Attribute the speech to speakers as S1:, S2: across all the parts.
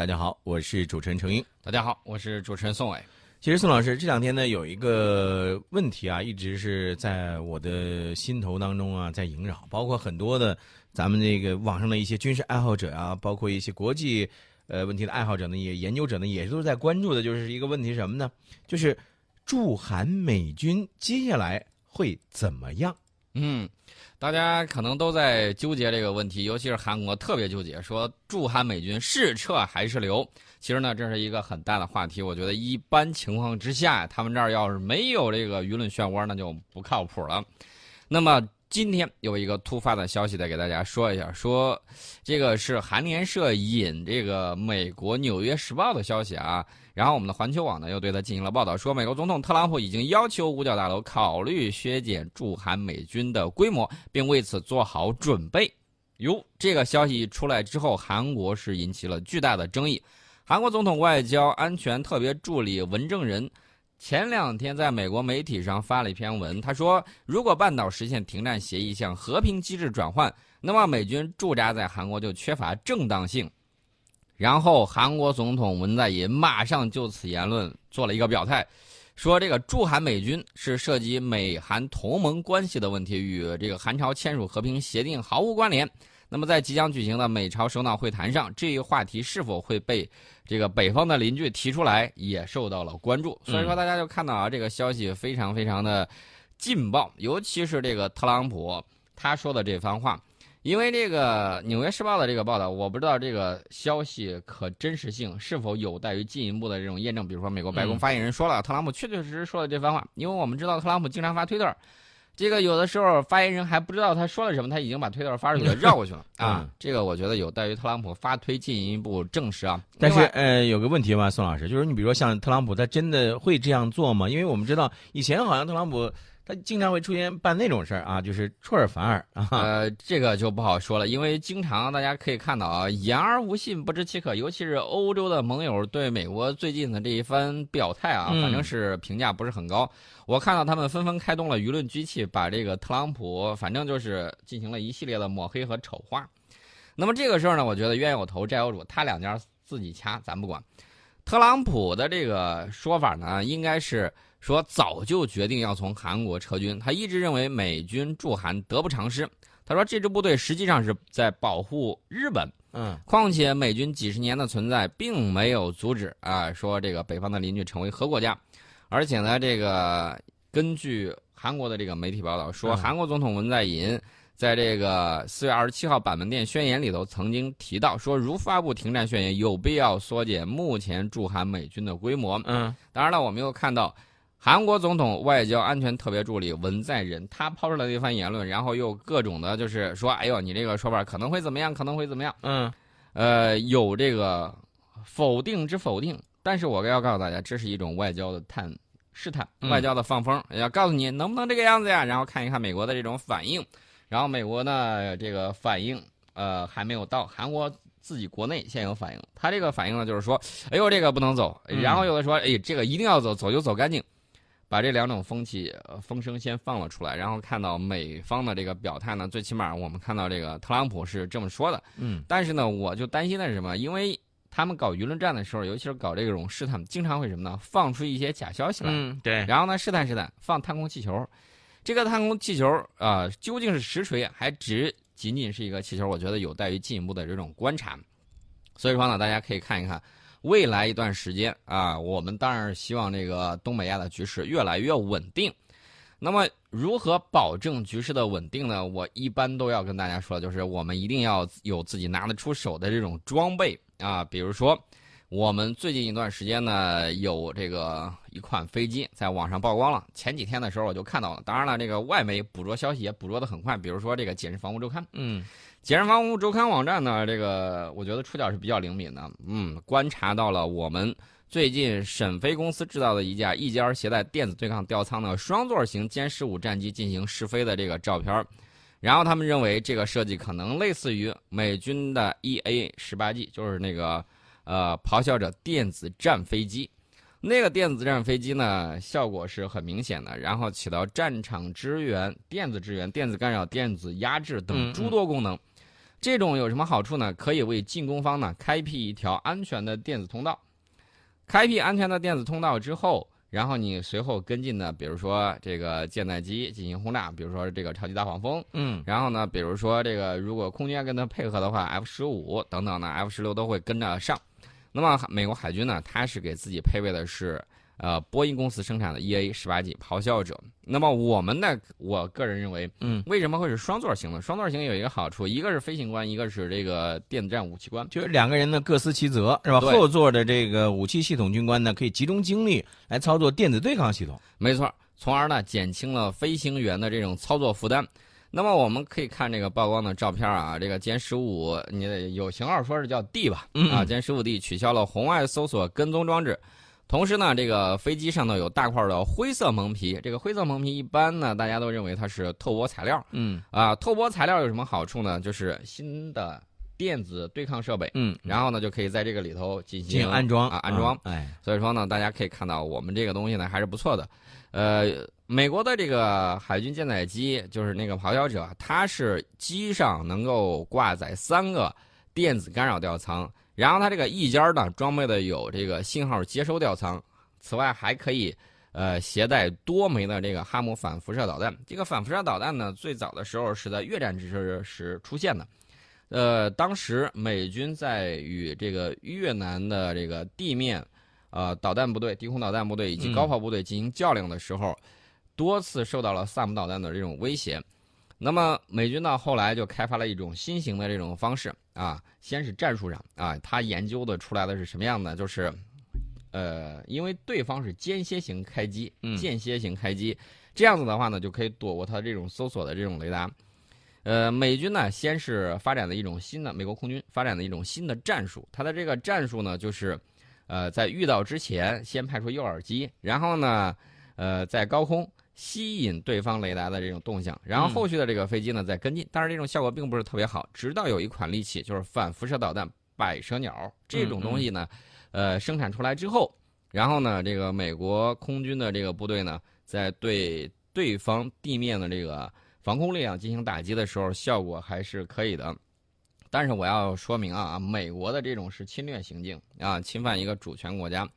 S1: 大家好，我是主持人程英。
S2: 大家好，我是主持人宋伟。
S1: 其实宋老师这两天呢，有一个问题啊，一直是在我的心头当中啊，在萦绕。包括很多的咱们这个网上的一些军事爱好者啊，包括一些国际呃问题的爱好者呢，也研究者呢，也都是在关注的，就是一个问题什么呢？就是驻韩美军接下来会怎么样？
S2: 嗯，大家可能都在纠结这个问题，尤其是韩国特别纠结，说驻韩美军是撤还是留？其实呢，这是一个很大的话题。我觉得一般情况之下，他们这儿要是没有这个舆论漩涡，那就不靠谱了。那么今天有一个突发的消息，再给大家说一下，说这个是韩联社引这个美国《纽约时报》的消息啊。然后我们的环球网呢又对他进行了报道，说美国总统特朗普已经要求五角大楼考虑削减驻韩美军的规模，并为此做好准备。哟，这个消息一出来之后，韩国是引起了巨大的争议。韩国总统外交安全特别助理文正仁前两天在美国媒体上发了一篇文，他说，如果半岛实现停战协议向和平机制转换，那么美军驻扎在韩国就缺乏正当性。然后，韩国总统文在寅马上就此言论做了一个表态，说这个驻韩美军是涉及美韩同盟关系的问题，与这个韩朝签署和平协定毫无关联。那么，在即将举行的美朝首脑会谈上，这一话题是否会被这个北方的邻居提出来，也受到了关注。所以说，大家就看到啊，这个消息非常非常的劲爆，尤其是这个特朗普他说的这番话。因为这个《纽约时报》的这个报道，我不知道这个消息可真实性是否有待于进一步的这种验证。比如说，美国白宫发言人说了，特朗普确确实实说了这番话。因为我们知道特朗普经常发推特，这个有的时候发言人还不知道他说了什么，他已经把推特发出去了，绕过去了啊。这个我觉得有待于特朗普发推进一步证实啊。
S1: 但是呃，有个问题吧，宋老师，就是你比如说像特朗普，他真的会这样做吗？因为我们知道以前好像特朗普。他经常会出现办那种事儿啊，就是出尔反尔啊。
S2: 呃，这个就不好说了，因为经常大家可以看到啊，言而无信，不知其可。尤其是欧洲的盟友对美国最近的这一番表态啊，反正是评价不是很高。我看到他们纷纷开动了舆论机器，把这个特朗普反正就是进行了一系列的抹黑和丑化。那么这个事儿呢，我觉得冤有头债有主，他两家自己掐，咱不管。特朗普的这个说法呢，应该是。说早就决定要从韩国撤军，他一直认为美军驻韩得不偿失。他说这支部队实际上是在保护日本，
S1: 嗯，
S2: 况且美军几十年的存在并没有阻止啊，说这个北方的邻居成为核国家，而且呢，这个根据韩国的这个媒体报道说，韩国总统文在寅在这个四月二十七号板门店宣言里头曾经提到说，如发布停战宣言，有必要缩减目前驻韩美军的规模。
S1: 嗯，
S2: 当然了，我们又看到。韩国总统外交安全特别助理文在寅，他抛出来的一番言论，然后又各种的，就是说，哎呦，你这个说法可能会怎么样？可能会怎么样？
S1: 嗯，
S2: 呃，有这个否定之否定，但是我要告诉大家，这是一种外交的探试探，外交的放风，要告诉你能不能这个样子呀？然后看一看美国的这种反应，然后美国呢，这个反应呃还没有到，韩国自己国内现有反应，他这个反应呢就是说，哎呦，这个不能走，然后有的说，哎，这个一定要走，走就走干净。把这两种风气风声先放了出来，然后看到美方的这个表态呢，最起码我们看到这个特朗普是这么说的。
S1: 嗯，
S2: 但是呢，我就担心的是什么？因为他们搞舆论战的时候，尤其是搞这种试探，经常会什么呢？放出一些假消息来。
S1: 嗯，对。
S2: 然后呢，试探试探，放探空气球。这个探空气球啊，究竟是实锤还只仅仅是一个气球？我觉得有待于进一步的这种观察。所以说呢，大家可以看一看。未来一段时间啊，我们当然希望这个东北亚的局势越来越稳定。那么，如何保证局势的稳定呢？我一般都要跟大家说，就是我们一定要有自己拿得出手的这种装备啊。比如说，我们最近一段时间呢，有这个一款飞机在网上曝光了。前几天的时候我就看到了，当然了，这个外媒捕捉消息也捕捉得很快。比如说这个《简氏防务周刊》，
S1: 嗯。
S2: 简氏防务周刊网站呢，这个我觉得触角是比较灵敏的。嗯，观察到了我们最近沈飞公司制造的一架一尖携带电子对抗吊舱的双座型歼十五战机进行试飞的这个照片然后他们认为这个设计可能类似于美军的 EA 十八 G，就是那个呃咆哮者电子战飞机。那个电子战飞机呢，效果是很明显的，然后起到战场支援、电子支援、电子干扰、电子压制等诸多功能。这种有什么好处呢？可以为进攻方呢开辟一条安全的电子通道。开辟安全的电子通道之后，然后你随后跟进的，比如说这个舰载机进行轰炸，比如说这个超级大黄蜂，
S1: 嗯，
S2: 然后呢，比如说这个如果空军跟它配合的话，F 十五等等呢，F 十六都会跟着上。那么美国海军呢，它是给自己配备的是。呃，波音公司生产的 EA 十八 G 咆哮者。那么我们呢？我个人认为，
S1: 嗯，
S2: 为什么会是双座型呢？双座型有一个好处，一个是飞行官，一个是这个电子战武器官，
S1: 就是两个人呢各司其责，是吧？后座的这个武器系统军官呢，可以集中精力来操作电子对抗系统，
S2: 没错，从而呢减轻了飞行员的这种操作负担。那么我们可以看这个曝光的照片啊，这个歼十五，你有型号说是叫 D 吧？啊，歼十五 D 取消了红外搜索跟踪装置。同时呢，这个飞机上头有大块的灰色蒙皮，这个灰色蒙皮一般呢，大家都认为它是透波材料。
S1: 嗯
S2: 啊，透波材料有什么好处呢？就是新的电子对抗设备。
S1: 嗯，
S2: 然后呢，就可以在这个里头进行
S1: 安装
S2: 啊，安装。
S1: 哎，
S2: 所以说呢，大家可以看到我们这个东西呢还是不错的。呃，美国的这个海军舰载机就是那个咆哮者，它是机上能够挂载三个电子干扰吊舱。然后它这个翼尖呢，装备的有这个信号接收吊舱，此外还可以，呃，携带多枚的这个哈姆反辐射导弹。这个反辐射导弹呢，最早的时候是在越战之时出现的，呃，当时美军在与这个越南的这个地面，呃，导弹部队、低空导弹部队以及高炮部队进行较量的时候，多次受到了萨姆导弹的这种威胁。那么美军呢，后来就开发了一种新型的这种方式啊，先是战术上啊，他研究的出来的是什么样的？就是，呃，因为对方是间歇型开机，间歇型开机，这样子的话呢，就可以躲过他这种搜索的这种雷达。呃，美军呢，先是发展的一种新的美国空军发展的一种新的战术，它的这个战术呢，就是，呃，在遇到之前先派出诱饵机，然后呢，呃，在高空。吸引对方雷达的这种动向，然后后续的这个飞机呢再跟进，但是这种效果并不是特别好。直到有一款利器，就是反辐射导弹“百蛇鸟”这种东西呢，呃，生产出来之后，然后呢，这个美国空军的这个部队呢，在对对方地面的这个防空力量进行打击的时候，效果还是可以的。但是我要说明啊，美国的这种是侵略行径啊，侵犯一个主权国家。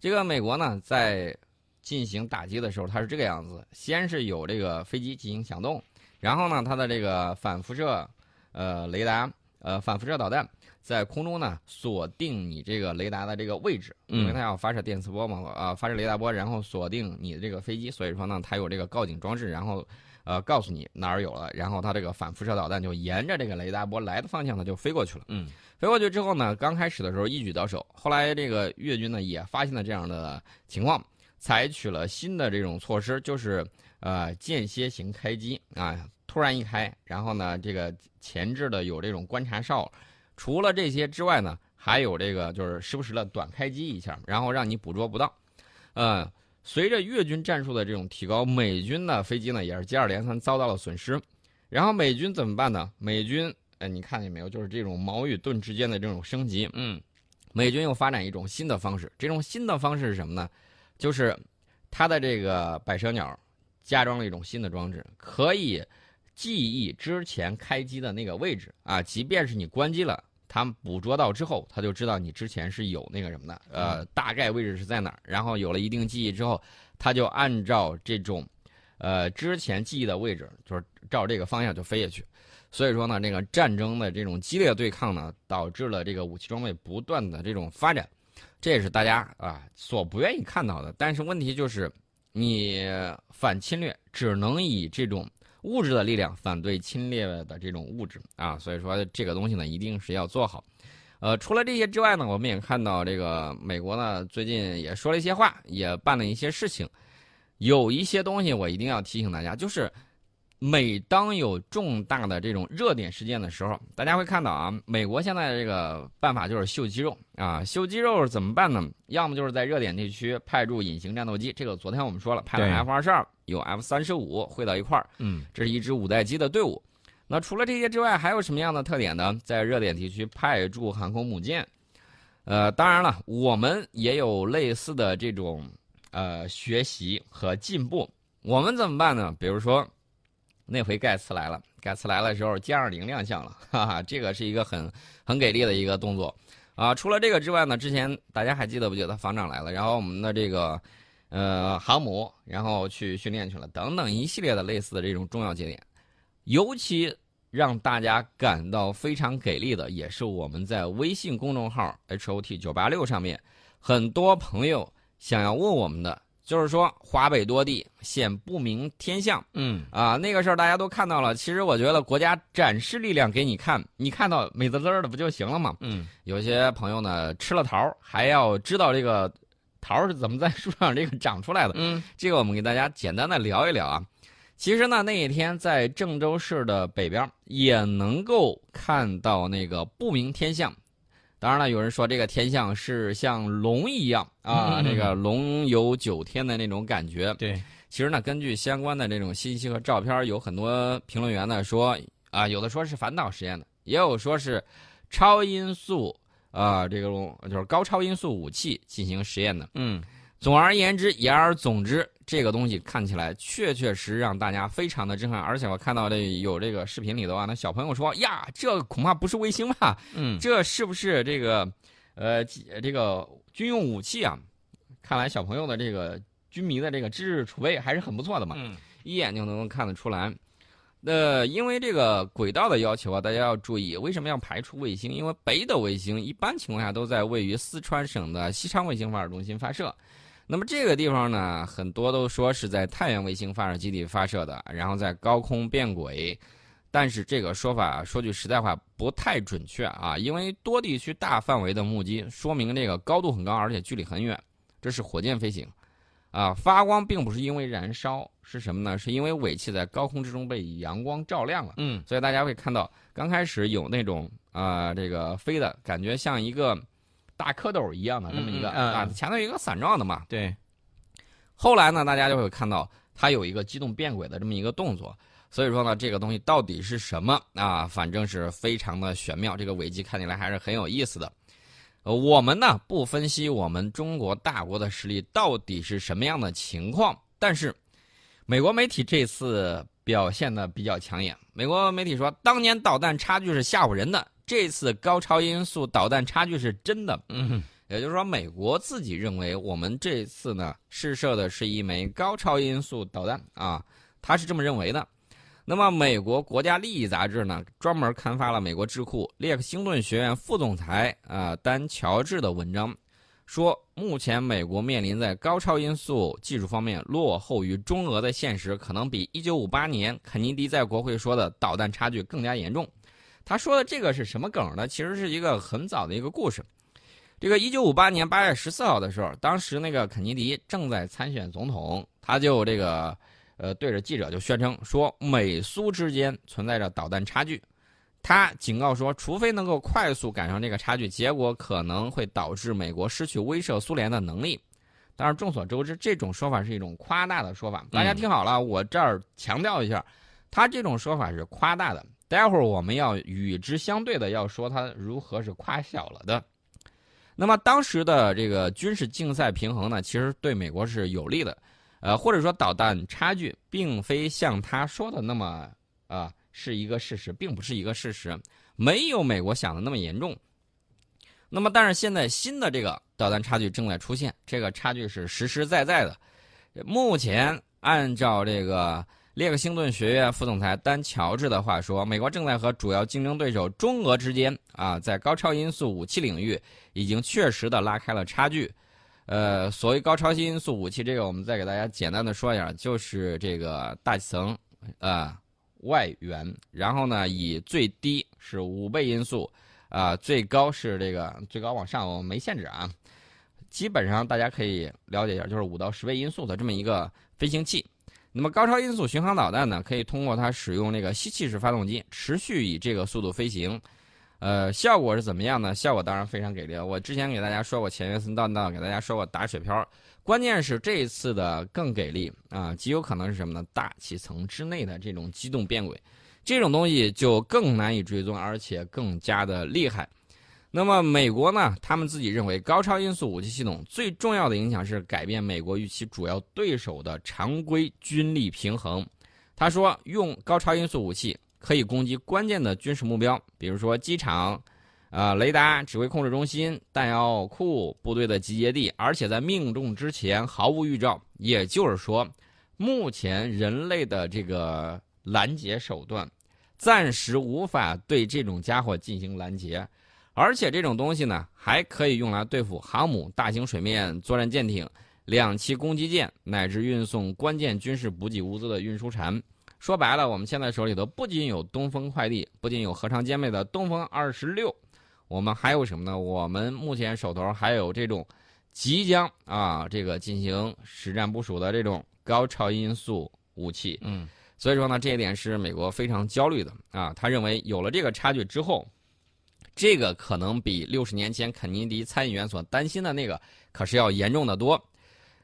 S2: 这个美国呢，在进行打击的时候，它是这个样子：先是有这个飞机进行响动，然后呢，它的这个反辐射，呃，雷达，呃，反辐射导弹在空中呢锁定你这个雷达的这个位置，因为它要发射电磁波嘛，啊，发射雷达波，然后锁定你的这个飞机，所以说呢，它有这个告警装置，然后，呃，告诉你哪儿有了，然后它这个反辐射导弹就沿着这个雷达波来的方向呢就飞过去了。
S1: 嗯，
S2: 飞过去之后呢，刚开始的时候一举得手，后来这个越军呢也发现了这样的情况。采取了新的这种措施，就是呃间歇型开机啊，突然一开，然后呢，这个前置的有这种观察哨，除了这些之外呢，还有这个就是时不时的短开机一下，然后让你捕捉不到。呃，随着越军战术的这种提高，美军的飞机呢也是接二连三遭到了损失。然后美军怎么办呢？美军，哎，你看见没有？就是这种矛与盾之间的这种升级。
S1: 嗯，
S2: 美军又发展一种新的方式，这种新的方式是什么呢？就是它的这个百舌鸟加装了一种新的装置，可以记忆之前开机的那个位置啊，即便是你关机了，它捕捉到之后，它就知道你之前是有那个什么的，呃，大概位置是在哪儿。然后有了一定记忆之后，它就按照这种呃之前记忆的位置，就是照这个方向就飞下去。所以说呢，这个战争的这种激烈对抗呢，导致了这个武器装备不断的这种发展。这也是大家啊所不愿意看到的，但是问题就是，你反侵略只能以这种物质的力量反对侵略的这种物质啊，所以说这个东西呢一定是要做好。呃，除了这些之外呢，我们也看到这个美国呢最近也说了一些话，也办了一些事情，有一些东西我一定要提醒大家，就是。每当有重大的这种热点事件的时候，大家会看到啊，美国现在的这个办法就是秀肌肉啊，秀肌肉怎么办呢？要么就是在热点地区派驻隐形战斗机，这个昨天我们说了，派了 F 二十二，有 F 三十五汇到一块儿，
S1: 嗯，
S2: 这是一支五代机的队伍。那除了这些之外，还有什么样的特点呢？在热点地区派驻航空母舰，呃，当然了，我们也有类似的这种呃学习和进步。我们怎么办呢？比如说。那回盖茨来了，盖茨来了的时候歼二零亮相了，哈哈，这个是一个很很给力的一个动作啊。除了这个之外呢，之前大家还记得不记得防长来了，然后我们的这个呃航母，然后去训练去了，等等一系列的类似的这种重要节点，尤其让大家感到非常给力的，也是我们在微信公众号 H O T 九八六上面，很多朋友想要问我们的。就是说，华北多地现不明天象，
S1: 嗯
S2: 啊，那个事儿大家都看到了。其实我觉得国家展示力量给你看，你看到美滋滋的不就行了吗？
S1: 嗯，
S2: 有些朋友呢吃了桃还要知道这个桃是怎么在树上这个长出来的。
S1: 嗯，
S2: 这个我们给大家简单的聊一聊啊。其实呢，那一天在郑州市的北边也能够看到那个不明天象。当然了，有人说这个天象是像龙一样啊，这个龙游九天的那种感觉。
S1: 对，
S2: 其实呢，根据相关的这种信息和照片，有很多评论员呢说啊，有的说是反导实验的，也有说是超音速啊，这个就是高超音速武器进行实验的。
S1: 嗯，
S2: 总而言之，言而总之。这个东西看起来确确实让大家非常的震撼，而且我看到这有这个视频里头啊，那小朋友说呀，这恐怕不是卫星吧？
S1: 嗯，
S2: 这是不是这个，呃，这个军用武器啊？看来小朋友的这个军迷的这个知识储备还是很不错的嘛，
S1: 嗯，
S2: 一眼就能看得出来。那因为这个轨道的要求啊，大家要注意，为什么要排除卫星？因为北斗卫星一般情况下都在位于四川省的西昌卫星发射中心发射。那么这个地方呢，很多都说是在太原卫星发射基地发射的，然后在高空变轨，但是这个说法说句实在话不太准确啊，因为多地区大范围的目击说明这个高度很高，而且距离很远，这是火箭飞行，啊，发光并不是因为燃烧，是什么呢？是因为尾气在高空之中被阳光照亮了，
S1: 嗯，
S2: 所以大家会看到刚开始有那种啊，这个飞的感觉像一个。大蝌蚪一样的那么一个啊，前头有一个伞状的嘛。
S1: 对。
S2: 后来呢，大家就会看到它有一个机动变轨的这么一个动作。所以说呢，这个东西到底是什么啊？反正是非常的玄妙。这个尾机看起来还是很有意思的。呃，我们呢不分析我们中国大国的实力到底是什么样的情况，但是美国媒体这次表现的比较抢眼。美国媒体说，当年导弹差距是吓唬人的。这次高超音速导弹差距是真的，
S1: 嗯，
S2: 也就是说，美国自己认为我们这次呢试射的是一枚高超音速导弹啊，他是这么认为的。那么，美国国家利益杂志呢专门刊发了美国智库列克星顿学院副总裁啊丹乔治的文章，说目前美国面临在高超音速技术方面落后于中俄的现实，可能比1958年肯尼迪在国会说的导弹差距更加严重。他说的这个是什么梗呢？其实是一个很早的一个故事。这个一九五八年八月十四号的时候，当时那个肯尼迪正在参选总统，他就这个呃对着记者就宣称说，美苏之间存在着导弹差距。他警告说，除非能够快速赶上这个差距，结果可能会导致美国失去威慑苏联的能力。但是众所周知，这种说法是一种夸大的说法。大家听好了，我这儿强调一下，他这种说法是夸大的。待会儿我们要与之相对的，要说它如何是夸小了的。那么当时的这个军事竞赛平衡呢，其实对美国是有利的，呃，或者说导弹差距并非像他说的那么啊是一个事实，并不是一个事实，没有美国想的那么严重。那么但是现在新的这个导弹差距正在出现，这个差距是实实在在的。目前按照这个。列克星顿学院副总裁丹乔治的话说：“美国正在和主要竞争对手中俄之间啊，在高超音速武器领域已经确实的拉开了差距。呃，所谓高超音速武器，这个我们再给大家简单的说一下，就是这个大气层啊外缘，然后呢以最低是五倍音速啊，最高是这个最高往上我们没限制啊，基本上大家可以了解一下，就是五到十倍音速的这么一个飞行器。”那么高超音速巡航导弹呢，可以通过它使用那个吸气式发动机，持续以这个速度飞行，呃，效果是怎么样呢？效果当然非常给力。我之前给大家说过前约森弹道，给大家说过打水漂，关键是这一次的更给力啊，极有可能是什么呢？大气层之内的这种机动变轨，这种东西就更难以追踪，而且更加的厉害。那么美国呢？他们自己认为，高超音速武器系统最重要的影响是改变美国与其主要对手的常规军力平衡。他说，用高超音速武器可以攻击关键的军事目标，比如说机场、啊雷达、指挥控制中心、弹药库、部队的集结地，而且在命中之前毫无预兆。也就是说，目前人类的这个拦截手段，暂时无法对这种家伙进行拦截，而且这种东西呢，还可以用来对付航母、大型水面作战舰艇、两栖攻击舰，乃至运送关键军事补给物资的运输船。说白了，我们现在手里头不仅有东风快递，不仅有荷长兼备的东风二十六，我们还有什么呢？我们目前手头还有这种即将啊这个进行实战部署的这种高超音速武器。
S1: 嗯，
S2: 所以说呢，这一点是美国非常焦虑的啊。他认为有了这个差距之后，这个可能比六十年前肯尼迪参议员所担心的那个可是要严重的多。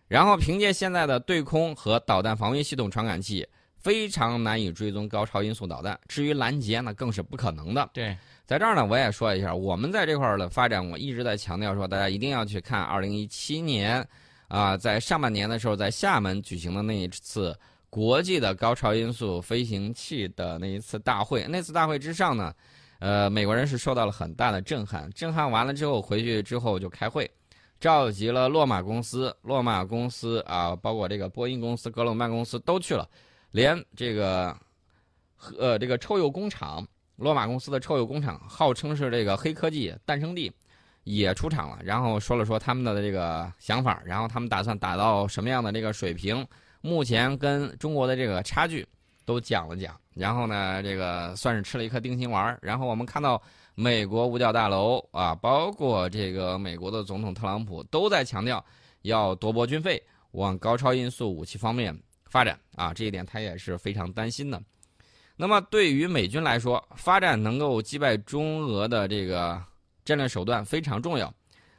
S2: 然后凭借现在的对空和导弹防御系统传感器，非常难以追踪高超音速导弹。至于拦截，那更是不可能的。
S1: 对，
S2: 在这儿呢，我也说一下，我们在这块儿的发展，我一直在强调说，大家一定要去看二零一七年，啊，在上半年的时候，在厦门举行的那一次国际的高超音速飞行器的那一次大会。那次大会之上呢，呃，美国人是受到了很大的震撼。震撼完了之后，回去之后就开会，召集了洛马公司、洛马公司啊，包括这个波音公司、格鲁曼公司都去了，连这个呃这个臭鼬工厂。洛马公司的臭鼬工厂号称是这个黑科技诞生地，也出场了，然后说了说他们的这个想法，然后他们打算打到什么样的这个水平，目前跟中国的这个差距都讲了讲，然后呢，这个算是吃了一颗定心丸。然后我们看到美国五角大楼啊，包括这个美国的总统特朗普都在强调要夺拨军费，往高超音速武器方面发展啊，这一点他也是非常担心的。那么对于美军来说，发展能够击败中俄的这个战略手段非常重要，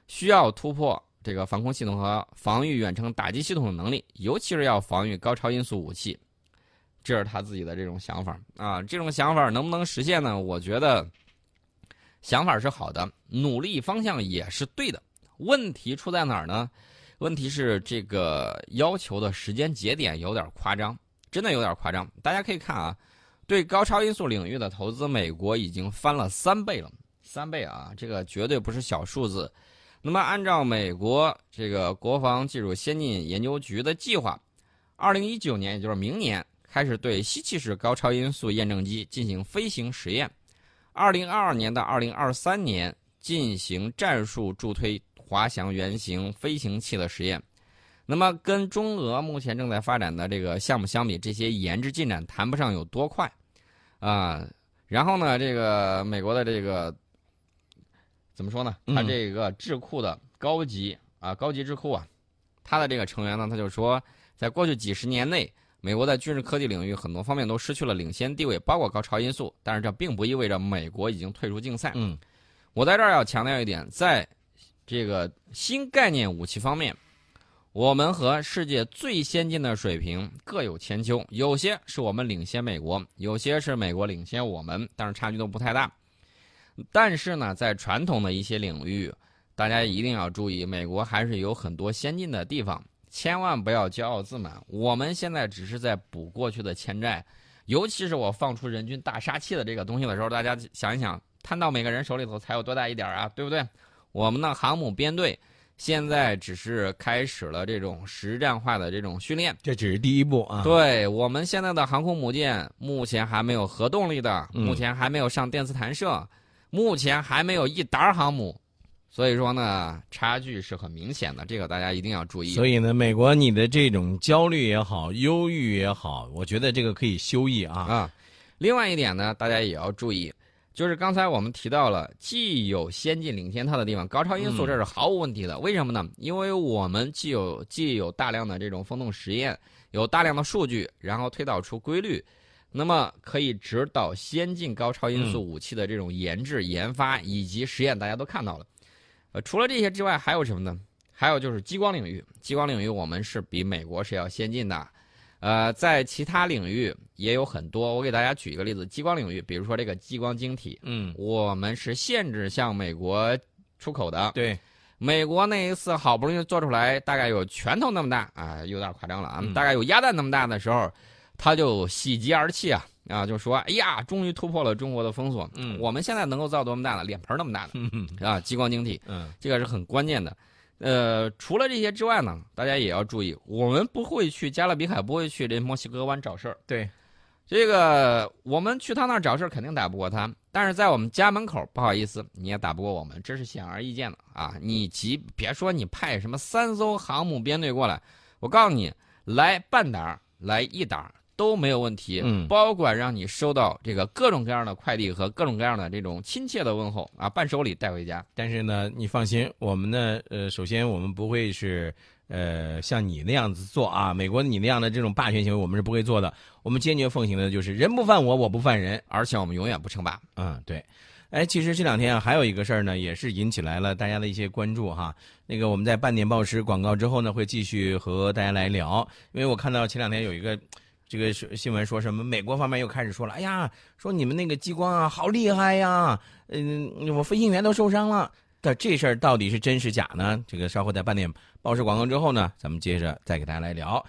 S2: 需要突破这个防空系统和防御远程打击系统的能力，尤其是要防御高超音速武器。这是他自己的这种想法啊，这种想法能不能实现呢？我觉得想法是好的，努力方向也是对的。问题出在哪儿呢？问题是这个要求的时间节点有点夸张，真的有点夸张。大家可以看啊。对高超音速领域的投资，美国已经翻了三倍了，三倍啊，这个绝对不是小数字。那么，按照美国这个国防技术先进研究局的计划，二零一九年，也就是明年开始对吸气式高超音速验证机进行飞行实验；二零二二年到二零二三年进行战术助推滑翔原型飞行器的实验。那么，跟中俄目前正在发展的这个项目相比，这些研制进展谈不上有多快，啊，然后呢，这个美国的这个怎么说呢？他这个智库的高级啊，高级智库啊，他的这个成员呢，他就说，在过去几十年内，美国在军事科技领域很多方面都失去了领先地位，包括高超音速。但是这并不意味着美国已经退出竞赛。
S1: 嗯，
S2: 我在这儿要强调一点，在这个新概念武器方面。我们和世界最先进的水平各有千秋，有些是我们领先美国，有些是美国领先我们，但是差距都不太大。但是呢，在传统的一些领域，大家一定要注意，美国还是有很多先进的地方，千万不要骄傲自满。我们现在只是在补过去的欠债，尤其是我放出人均大杀器的这个东西的时候，大家想一想，摊到每个人手里头才有多大一点啊，对不对？我们的航母编队。现在只是开始了这种实战化的这种训练，
S1: 这只是第一步啊。
S2: 对我们现在的航空母舰，目前还没有核动力的，目前还没有上电磁弹射，目前还没有一打航母，所以说呢，差距是很明显的，这个大家一定要注意。
S1: 所以呢，美国你的这种焦虑也好，忧郁也好，我觉得这个可以休益啊
S2: 啊。另外一点呢，大家也要注意。就是刚才我们提到了，既有先进领先它的地方，高超音速这是毫无问题的。为什么呢？因为我们既有既有大量的这种风洞实验，有大量的数据，然后推导出规律，那么可以指导先进高超音速武器的这种研制、研发以及实验。大家都看到了。呃，除了这些之外，还有什么呢？还有就是激光领域，激光领域我们是比美国是要先进的。呃，在其他领域也有很多。我给大家举一个例子，激光领域，比如说这个激光晶体，
S1: 嗯，
S2: 我们是限制向美国出口的。
S1: 对，
S2: 美国那一次好不容易做出来，大概有拳头那么大啊，有点夸张了啊，大概有鸭蛋那么大的时候，他就喜极而泣啊，啊，就说：“哎呀，终于突破了中国的封锁。
S1: 嗯
S2: 我们现在能够造多么大的？脸盆那么大的
S1: 嗯
S2: 啊，激光晶体，
S1: 嗯
S2: 这个是很关键的。呃，除了这些之外呢，大家也要注意，我们不会去加勒比海，不会去这墨西哥湾找事儿。
S1: 对，
S2: 这个我们去他那儿找事儿，肯定打不过他。但是在我们家门口，不好意思，你也打不过我们，这是显而易见的啊！你即别说你派什么三艘航母编队过来，我告诉你，来半打，来一打儿都没有问题。
S1: 嗯
S2: 包管让你收到这个各种各样的快递和各种各样的这种亲切的问候啊，伴手礼带回家。
S1: 但是呢，你放心，我们呢，呃，首先我们不会是呃像你那样子做啊，美国你那样的这种霸权行为，我们是不会做的。我们坚决奉行的就是人不犯我，我不犯人。
S2: 而且我们永远不称霸。
S1: 嗯，对。哎，其实这两天啊，还有一个事儿呢，也是引起来了大家的一些关注哈。那个我们在半点报时广告之后呢，会继续和大家来聊，因为我看到前两天有一个这个新闻说什么美国方面又开始说了，哎呀，说你们那个激光啊好厉害呀，嗯，我飞行员都受伤了。但这事儿到底是真是假呢？这个稍后在半点报时广告之后呢，咱们接着再给大家来聊。